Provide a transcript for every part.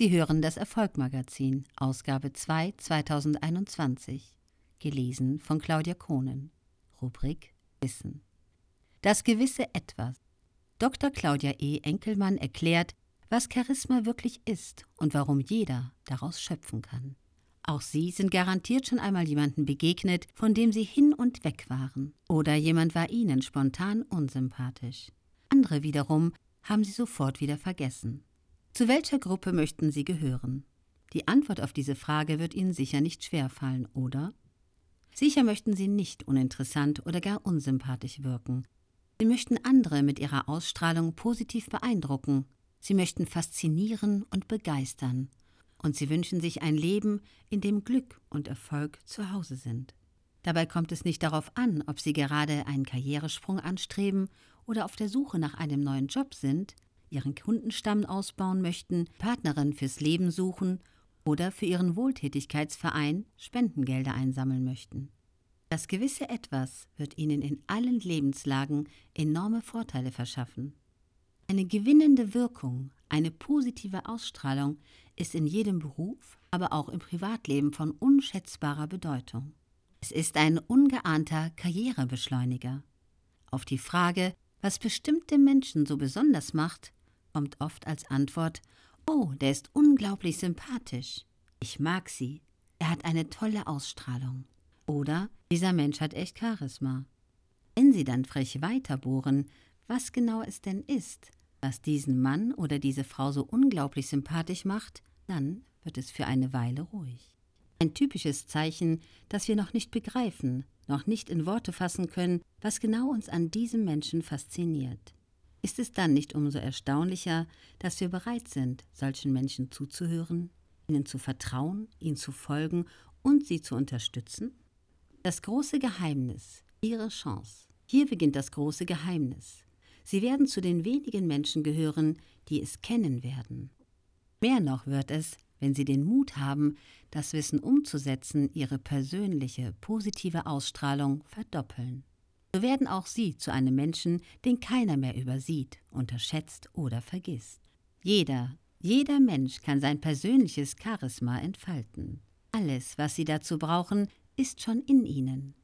Sie hören das Erfolgmagazin, Ausgabe 2 2021, gelesen von Claudia Kohnen. Rubrik Wissen. Das gewisse Etwas. Dr. Claudia E. Enkelmann erklärt, was Charisma wirklich ist und warum jeder daraus schöpfen kann. Auch Sie sind garantiert schon einmal jemanden begegnet, von dem Sie hin und weg waren. Oder jemand war Ihnen spontan unsympathisch. Andere wiederum haben Sie sofort wieder vergessen. Zu welcher Gruppe möchten Sie gehören? Die Antwort auf diese Frage wird Ihnen sicher nicht schwerfallen, oder? Sicher möchten Sie nicht uninteressant oder gar unsympathisch wirken. Sie möchten andere mit Ihrer Ausstrahlung positiv beeindrucken. Sie möchten faszinieren und begeistern und sie wünschen sich ein Leben, in dem Glück und Erfolg zu Hause sind. Dabei kommt es nicht darauf an, ob sie gerade einen Karrieresprung anstreben oder auf der Suche nach einem neuen Job sind, ihren Kundenstamm ausbauen möchten, Partnerin fürs Leben suchen oder für ihren Wohltätigkeitsverein Spendengelder einsammeln möchten. Das gewisse Etwas wird ihnen in allen Lebenslagen enorme Vorteile verschaffen. Eine gewinnende Wirkung, eine positive Ausstrahlung ist in jedem Beruf, aber auch im Privatleben von unschätzbarer Bedeutung. Es ist ein ungeahnter Karrierebeschleuniger. Auf die Frage, was bestimmte Menschen so besonders macht, kommt oft als Antwort Oh, der ist unglaublich sympathisch. Ich mag sie. Er hat eine tolle Ausstrahlung. Oder dieser Mensch hat echt Charisma. Wenn Sie dann frech weiterbohren, was genau es denn ist, was diesen Mann oder diese Frau so unglaublich sympathisch macht, dann wird es für eine Weile ruhig. Ein typisches Zeichen, dass wir noch nicht begreifen, noch nicht in Worte fassen können, was genau uns an diesem Menschen fasziniert. Ist es dann nicht umso erstaunlicher, dass wir bereit sind, solchen Menschen zuzuhören, ihnen zu vertrauen, ihnen zu folgen und sie zu unterstützen? Das große Geheimnis, Ihre Chance. Hier beginnt das große Geheimnis. Sie werden zu den wenigen Menschen gehören, die es kennen werden. Mehr noch wird es, wenn Sie den Mut haben, das Wissen umzusetzen, Ihre persönliche, positive Ausstrahlung verdoppeln. So werden auch Sie zu einem Menschen, den keiner mehr übersieht, unterschätzt oder vergisst. Jeder, jeder Mensch kann sein persönliches Charisma entfalten. Alles, was Sie dazu brauchen, ist schon in Ihnen.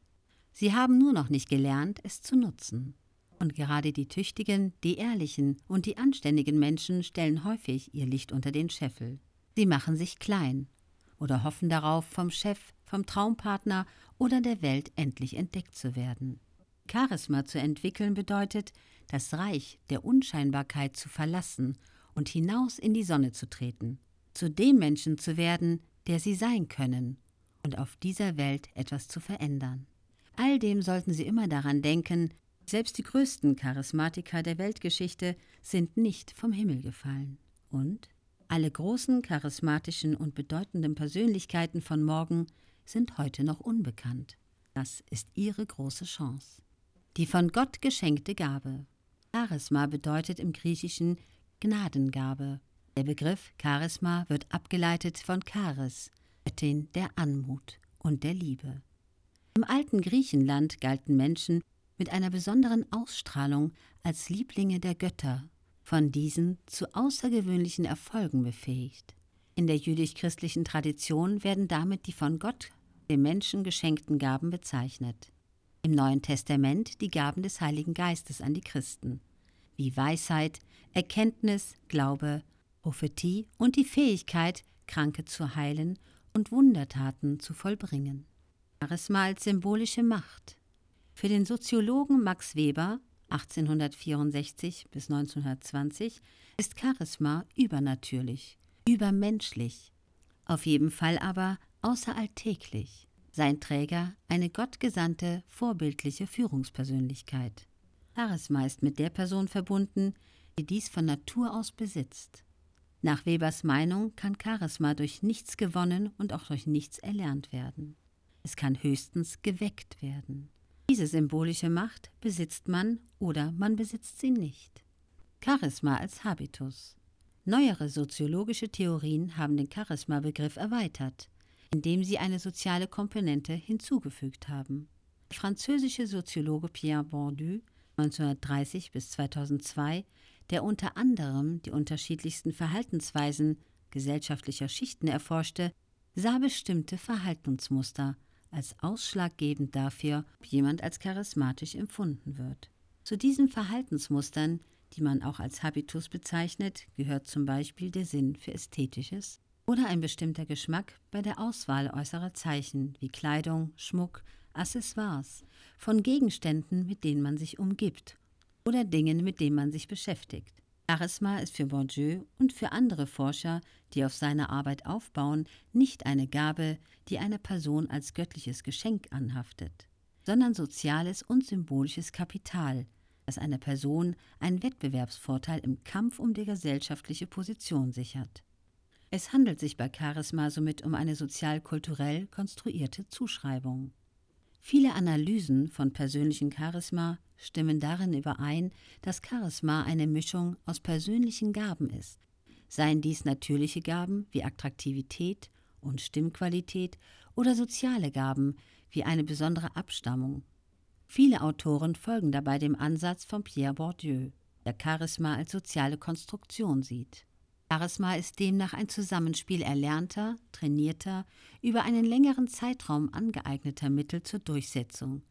Sie haben nur noch nicht gelernt, es zu nutzen. Und gerade die tüchtigen, die ehrlichen und die anständigen Menschen stellen häufig ihr Licht unter den Scheffel. Sie machen sich klein oder hoffen darauf, vom Chef, vom Traumpartner oder der Welt endlich entdeckt zu werden. Charisma zu entwickeln bedeutet, das Reich der Unscheinbarkeit zu verlassen und hinaus in die Sonne zu treten, zu dem Menschen zu werden, der sie sein können und auf dieser Welt etwas zu verändern. All dem sollten Sie immer daran denken, selbst die größten Charismatiker der Weltgeschichte sind nicht vom Himmel gefallen. Und alle großen charismatischen und bedeutenden Persönlichkeiten von morgen sind heute noch unbekannt. Das ist ihre große Chance. Die von Gott geschenkte Gabe. Charisma bedeutet im Griechischen Gnadengabe. Der Begriff Charisma wird abgeleitet von Charis, Göttin der Anmut und der Liebe. Im alten Griechenland galten Menschen mit einer besonderen Ausstrahlung als Lieblinge der Götter, von diesen zu außergewöhnlichen Erfolgen befähigt. In der jüdisch-christlichen Tradition werden damit die von Gott dem Menschen geschenkten Gaben bezeichnet. Im Neuen Testament die Gaben des Heiligen Geistes an die Christen, wie Weisheit, Erkenntnis, Glaube, Prophetie und die Fähigkeit, Kranke zu heilen und Wundertaten zu vollbringen. Charisma als symbolische Macht. Für den Soziologen Max Weber 1864 bis 1920 ist Charisma übernatürlich, übermenschlich, auf jeden Fall aber außeralltäglich. Sein Träger eine gottgesandte, vorbildliche Führungspersönlichkeit. Charisma ist mit der Person verbunden, die dies von Natur aus besitzt. Nach Webers Meinung kann Charisma durch nichts gewonnen und auch durch nichts erlernt werden. Es kann höchstens geweckt werden. Diese symbolische Macht besitzt man oder man besitzt sie nicht. Charisma als Habitus. Neuere soziologische Theorien haben den Charisma-Begriff erweitert, indem sie eine soziale Komponente hinzugefügt haben. Der französische Soziologe Pierre Bourdieu 1930 bis 2002, der unter anderem die unterschiedlichsten Verhaltensweisen gesellschaftlicher Schichten erforschte, sah bestimmte Verhaltensmuster als ausschlaggebend dafür, ob jemand als charismatisch empfunden wird. Zu diesen Verhaltensmustern, die man auch als Habitus bezeichnet, gehört zum Beispiel der Sinn für Ästhetisches oder ein bestimmter Geschmack bei der Auswahl äußerer Zeichen wie Kleidung, Schmuck, Accessoires, von Gegenständen, mit denen man sich umgibt oder Dingen, mit denen man sich beschäftigt. Charisma ist für Bourdieu und für andere Forscher, die auf seine Arbeit aufbauen, nicht eine Gabe, die einer Person als göttliches Geschenk anhaftet, sondern soziales und symbolisches Kapital, das einer Person einen Wettbewerbsvorteil im Kampf um die gesellschaftliche Position sichert. Es handelt sich bei Charisma somit um eine sozial-kulturell konstruierte Zuschreibung. Viele Analysen von persönlichem Charisma stimmen darin überein, dass Charisma eine Mischung aus persönlichen Gaben ist, seien dies natürliche Gaben wie Attraktivität und Stimmqualität oder soziale Gaben wie eine besondere Abstammung. Viele Autoren folgen dabei dem Ansatz von Pierre Bourdieu, der Charisma als soziale Konstruktion sieht. Charisma ist demnach ein Zusammenspiel erlernter, trainierter, über einen längeren Zeitraum angeeigneter Mittel zur Durchsetzung,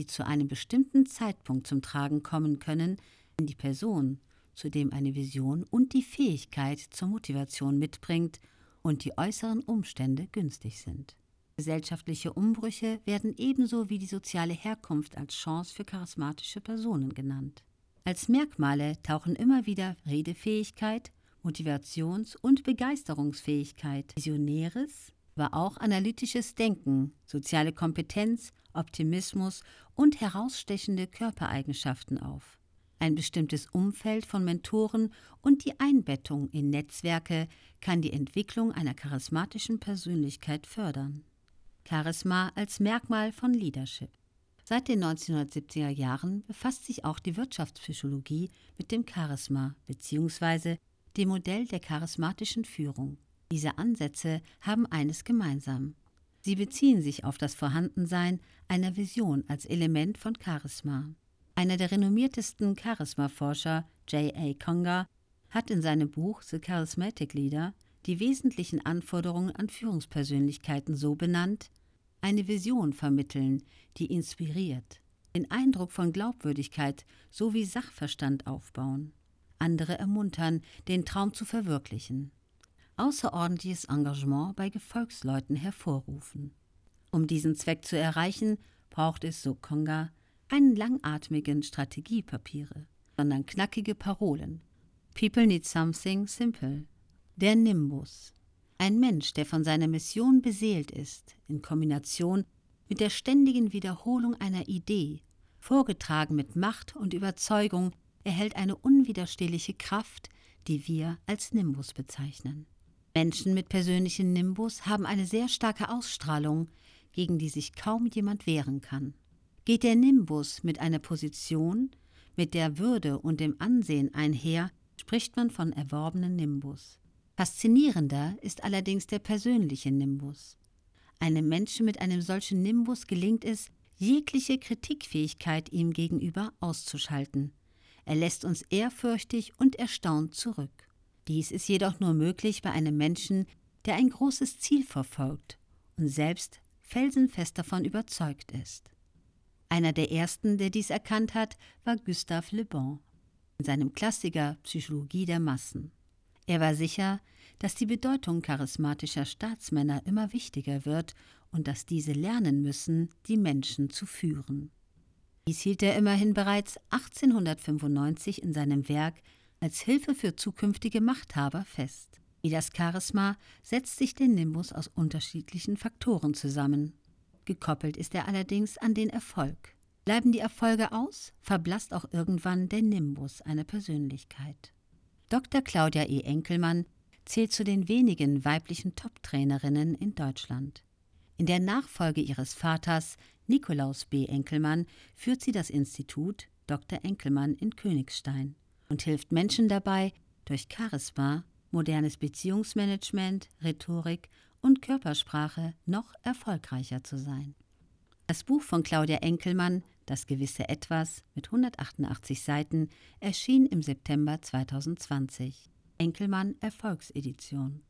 die zu einem bestimmten Zeitpunkt zum Tragen kommen können, wenn die Person zudem eine Vision und die Fähigkeit zur Motivation mitbringt und die äußeren Umstände günstig sind. Gesellschaftliche Umbrüche werden ebenso wie die soziale Herkunft als Chance für charismatische Personen genannt. Als Merkmale tauchen immer wieder Redefähigkeit, Motivations- und Begeisterungsfähigkeit, visionäres, aber auch analytisches Denken, soziale Kompetenz, Optimismus und herausstechende Körpereigenschaften auf. Ein bestimmtes Umfeld von Mentoren und die Einbettung in Netzwerke kann die Entwicklung einer charismatischen Persönlichkeit fördern. Charisma als Merkmal von Leadership. Seit den 1970er Jahren befasst sich auch die Wirtschaftspsychologie mit dem Charisma bzw dem Modell der charismatischen Führung. Diese Ansätze haben eines gemeinsam. Sie beziehen sich auf das Vorhandensein einer Vision als Element von Charisma. Einer der renommiertesten Charisma-Forscher, J.A. Conger, hat in seinem Buch The Charismatic Leader die wesentlichen Anforderungen an Führungspersönlichkeiten so benannt, eine Vision vermitteln, die inspiriert, den Eindruck von Glaubwürdigkeit sowie Sachverstand aufbauen andere ermuntern, den Traum zu verwirklichen. Außerordentliches Engagement bei Gefolgsleuten hervorrufen. Um diesen Zweck zu erreichen, braucht es, so Konga, keinen langatmigen Strategiepapiere, sondern knackige Parolen. People need something simple. Der Nimbus. Ein Mensch, der von seiner Mission beseelt ist, in Kombination mit der ständigen Wiederholung einer Idee, vorgetragen mit Macht und Überzeugung, erhält eine unwiderstehliche Kraft, die wir als Nimbus bezeichnen. Menschen mit persönlichem Nimbus haben eine sehr starke Ausstrahlung, gegen die sich kaum jemand wehren kann. Geht der Nimbus mit einer Position, mit der Würde und dem Ansehen einher, spricht man von erworbenen Nimbus. Faszinierender ist allerdings der persönliche Nimbus. Einem Menschen mit einem solchen Nimbus gelingt es, jegliche Kritikfähigkeit ihm gegenüber auszuschalten. Er lässt uns ehrfürchtig und erstaunt zurück. Dies ist jedoch nur möglich bei einem Menschen, der ein großes Ziel verfolgt und selbst felsenfest davon überzeugt ist. Einer der ersten, der dies erkannt hat, war Gustave Le Bon in seinem Klassiker Psychologie der Massen. Er war sicher, dass die Bedeutung charismatischer Staatsmänner immer wichtiger wird und dass diese lernen müssen, die Menschen zu führen. Dies hielt er immerhin bereits 1895 in seinem Werk als Hilfe für zukünftige Machthaber fest. Wie das Charisma setzt sich der Nimbus aus unterschiedlichen Faktoren zusammen. Gekoppelt ist er allerdings an den Erfolg. Bleiben die Erfolge aus, verblasst auch irgendwann der Nimbus einer Persönlichkeit. Dr. Claudia E. Enkelmann zählt zu den wenigen weiblichen Top-Trainerinnen in Deutschland. In der Nachfolge ihres Vaters Nikolaus B. Enkelmann führt sie das Institut Dr. Enkelmann in Königstein und hilft Menschen dabei, durch Charisma, modernes Beziehungsmanagement, Rhetorik und Körpersprache noch erfolgreicher zu sein. Das Buch von Claudia Enkelmann, Das gewisse Etwas, mit 188 Seiten, erschien im September 2020. Enkelmann Erfolgsedition.